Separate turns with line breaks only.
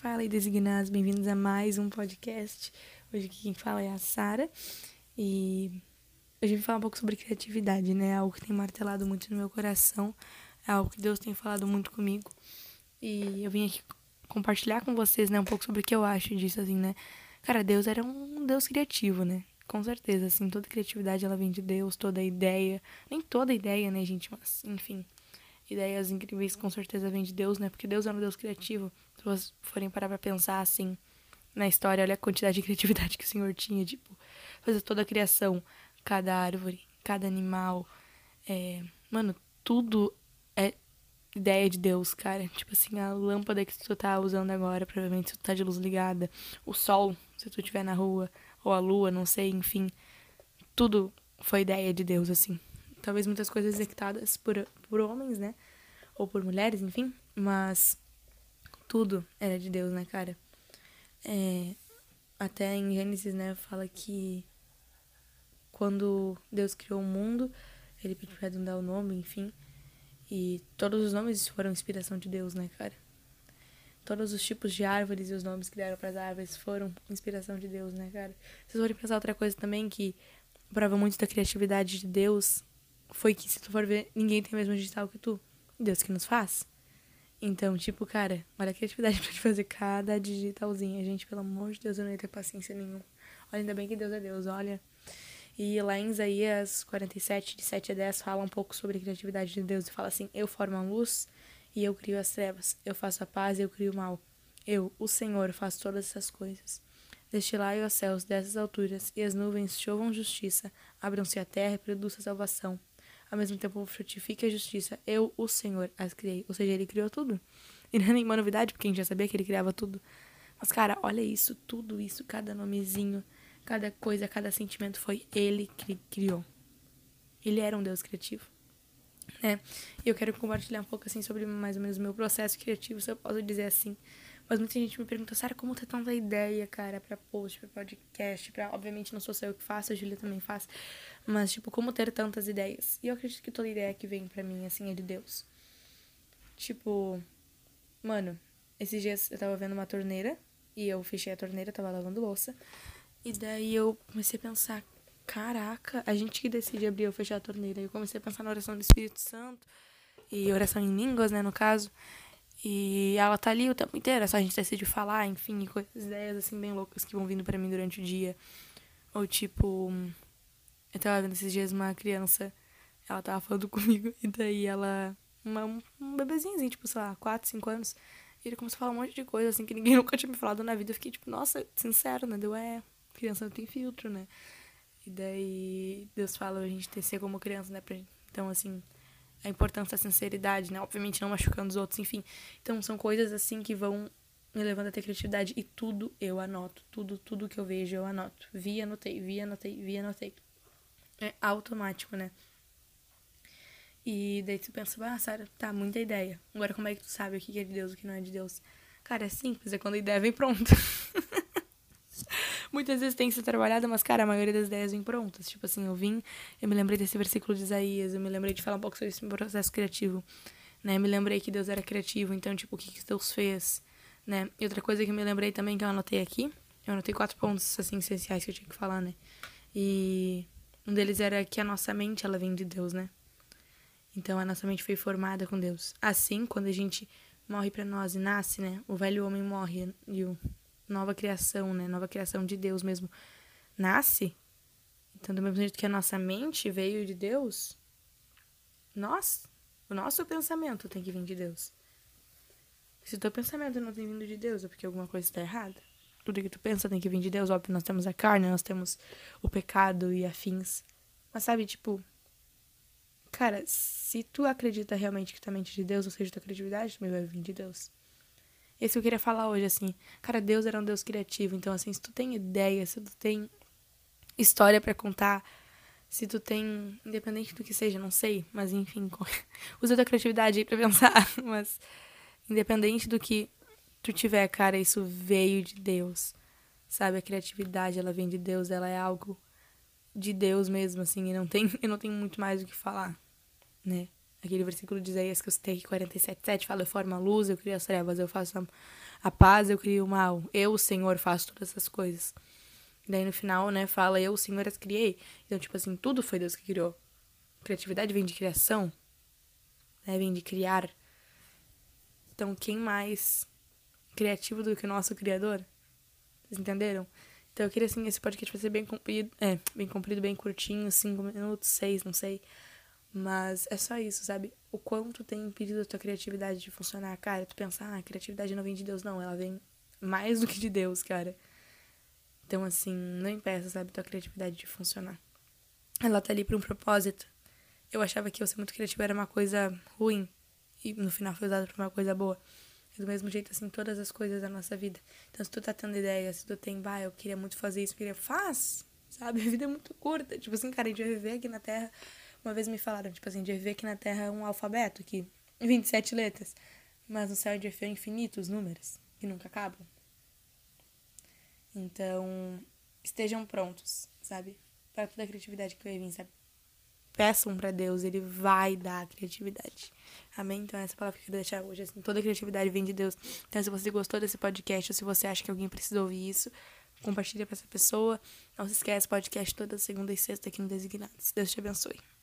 Fala aí, designados, bem-vindos a mais um podcast. Hoje quem fala é a Sara e hoje vim falar um pouco sobre criatividade, né? Algo que tem martelado muito no meu coração, é algo que Deus tem falado muito comigo. E eu vim aqui compartilhar com vocês, né, um pouco sobre o que eu acho disso, assim, né? Cara, Deus era um Deus criativo, né? Com certeza, assim, toda criatividade ela vem de Deus, toda ideia. Nem toda ideia, né, gente? Mas, enfim. Ideias incríveis com certeza vêm de Deus, né? Porque Deus é um Deus criativo. Se vocês forem parar pra pensar, assim, na história, olha a quantidade de criatividade que o Senhor tinha, tipo, fazer toda a criação, cada árvore, cada animal. É... Mano, tudo é ideia de Deus, cara. Tipo assim, a lâmpada que tu tá usando agora, provavelmente se tu tá de luz ligada, o sol, se tu estiver na rua, ou a lua, não sei, enfim. Tudo foi ideia de Deus, assim. Talvez muitas coisas executadas por, por homens, né? Ou por mulheres, enfim. Mas tudo era de Deus, né, cara? É, até em Gênesis, né, fala que quando Deus criou o mundo, ele pediu pra dar o nome, enfim. E todos os nomes foram inspiração de Deus, né, cara? Todos os tipos de árvores e os nomes que deram para as árvores foram inspiração de Deus, né, cara? Vocês forem pensar outra coisa também que prova muito da criatividade de Deus foi que, se tu for ver, ninguém tem o mesmo digital que tu. Deus que nos faz. Então, tipo, cara, olha a criatividade pra te fazer cada digitalzinha. Gente, pelo amor de Deus, eu não ia ter paciência nenhuma. Olha, ainda bem que Deus é Deus, olha. E lá em Isaías 47, de 7 a 10, fala um pouco sobre a criatividade de Deus e fala assim: Eu formo a luz e eu crio as trevas. Eu faço a paz e eu crio o mal. Eu, o Senhor, faço todas essas coisas. Destilai os céus dessas alturas, e as nuvens chovam justiça, abram-se a terra e produza salvação. Ao mesmo tempo frutifique a justiça. Eu, o Senhor, as criei. Ou seja, ele criou tudo. E não é nenhuma novidade, porque a gente já sabia que ele criava tudo. Mas, cara, olha isso, tudo isso, cada nomezinho, cada coisa, cada sentimento foi ele que criou. Ele era um Deus criativo né? E eu quero compartilhar um pouco, assim, sobre mais ou menos o meu processo criativo, se eu posso dizer assim. Mas muita gente me pergunta, Sara, como ter tanta ideia, cara, pra post, pra podcast, pra... Obviamente não sou só eu que faço, a Julia também faz. Mas, tipo, como ter tantas ideias? E eu acredito que toda ideia que vem pra mim, assim, é de Deus. Tipo, mano, esses dias eu tava vendo uma torneira, e eu fechei a torneira, tava lavando louça. E daí eu comecei a pensar, caraca, a gente que decide abrir ou fechar a torneira. Eu comecei a pensar na oração do Espírito Santo e oração em línguas, né, no caso. E ela tá ali o tempo inteiro, é só a gente decide falar, enfim, coisas, ideias assim bem loucas que vão vindo para mim durante o dia. Ou tipo, eu tava vendo esses dias uma criança, ela tava falando comigo, e daí ela, uma, um bebezinho, assim, tipo, sei lá, 4, 5 anos, e ele começou a falar um monte de coisa, assim, que ninguém nunca tinha me falado na vida. Eu fiquei tipo, nossa, sincero, né? Deu, é, criança não tem filtro, né? E daí Deus fala a gente ter ser como criança, né? Pra, então, assim, a importância da sinceridade, né? Obviamente não machucando os outros, enfim. Então, são coisas assim que vão me levando a ter criatividade. E tudo eu anoto. Tudo, tudo que eu vejo eu anoto. Vi, anotei, vi, anotei, vi, anotei. É automático, né? E daí tu pensa, ah, Sara, tá, muita ideia. Agora como é que tu sabe o que é de Deus e o que não é de Deus? Cara, é simples, é quando a ideia vem pronta. Muitas vezes tem que ser trabalhada, mas, cara, a maioria das ideias vem prontas. Tipo assim, eu vim, eu me lembrei desse versículo de Isaías, eu me lembrei de falar um pouco sobre esse processo criativo, né? Me lembrei que Deus era criativo, então, tipo, o que, que Deus fez, né? E outra coisa que eu me lembrei também, que eu anotei aqui, eu anotei quatro pontos, assim, essenciais que eu tinha que falar, né? E um deles era que a nossa mente, ela vem de Deus, né? Então, a nossa mente foi formada com Deus. Assim, quando a gente morre para nós e nasce, né? O velho homem morre e o nova criação, né? Nova criação de Deus mesmo nasce. Então, do mesmo jeito que a nossa mente veio de Deus, nós, o nosso pensamento tem que vir de Deus. Se o teu pensamento não tem vindo de Deus, é porque alguma coisa está errada. Tudo que tu pensa tem que vir de Deus. Óbvio, nós temos a carne, nós temos o pecado e afins. Mas sabe, tipo, cara, se tu acredita realmente que mente é de Deus, ou seja, tua criatividade também vai vir de Deus. Esse que eu queria falar hoje, assim. Cara, Deus era um Deus criativo. Então, assim, se tu tem ideia, se tu tem história para contar, se tu tem. Independente do que seja, não sei. Mas, enfim, usa tua criatividade aí pra pensar. Mas, independente do que tu tiver, cara, isso veio de Deus. Sabe? A criatividade, ela vem de Deus. Ela é algo de Deus mesmo, assim. E não tem, eu não tenho muito mais o que falar, né? Aquele versículo de Isaías que eu citei, 47, 7, fala: Eu formo a luz, eu crio as trevas, eu faço a, paz eu crio o mal. Eu, o Senhor, faço todas essas coisas. Daí no final, né, fala eu, o Senhor, as criei. Então, tipo assim, tudo foi Deus que criou. Criatividade vem de criação, né, vem de criar. Então, quem mais criativo do que o nosso Criador? Vocês entenderam? Então, eu queria, assim, esse podcast vai ser bem comprido, é, bem comprido, bem curtinho, cinco minutos, seis, não sei. Mas é só isso, sabe? O quanto tem impedido a tua criatividade de funcionar, cara. Tu pensar, ah, a criatividade não vem de Deus, não. Ela vem mais do que de Deus, cara. Então, assim, não impeça, sabe, tua criatividade de funcionar. Ela tá ali pra um propósito. Eu achava que eu ser muito criativa era uma coisa ruim. E no final foi usada pra uma coisa boa. Do mesmo jeito, assim, todas as coisas da nossa vida. Então, se tu tá tendo ideia, se tu tem, bah, eu queria muito fazer isso, eu queria, faz! Sabe? A vida é muito curta. Tipo assim, cara, a gente vai viver aqui na Terra uma vez me falaram, tipo assim, de ver que na Terra é um alfabeto, que 27 letras, mas no céu de é infinitos números, que nunca acabam. Então, estejam prontos, sabe? Para toda a criatividade que vai vir, sabe? Peçam para Deus, ele vai dar a criatividade. Amém? Então, essa palavra que eu queria deixar hoje, assim, toda criatividade vem de Deus. Então, se você gostou desse podcast, ou se você acha que alguém precisa ouvir isso, compartilha para essa pessoa. Não se esquece, podcast toda segunda e sexta aqui no Designados. Deus te abençoe.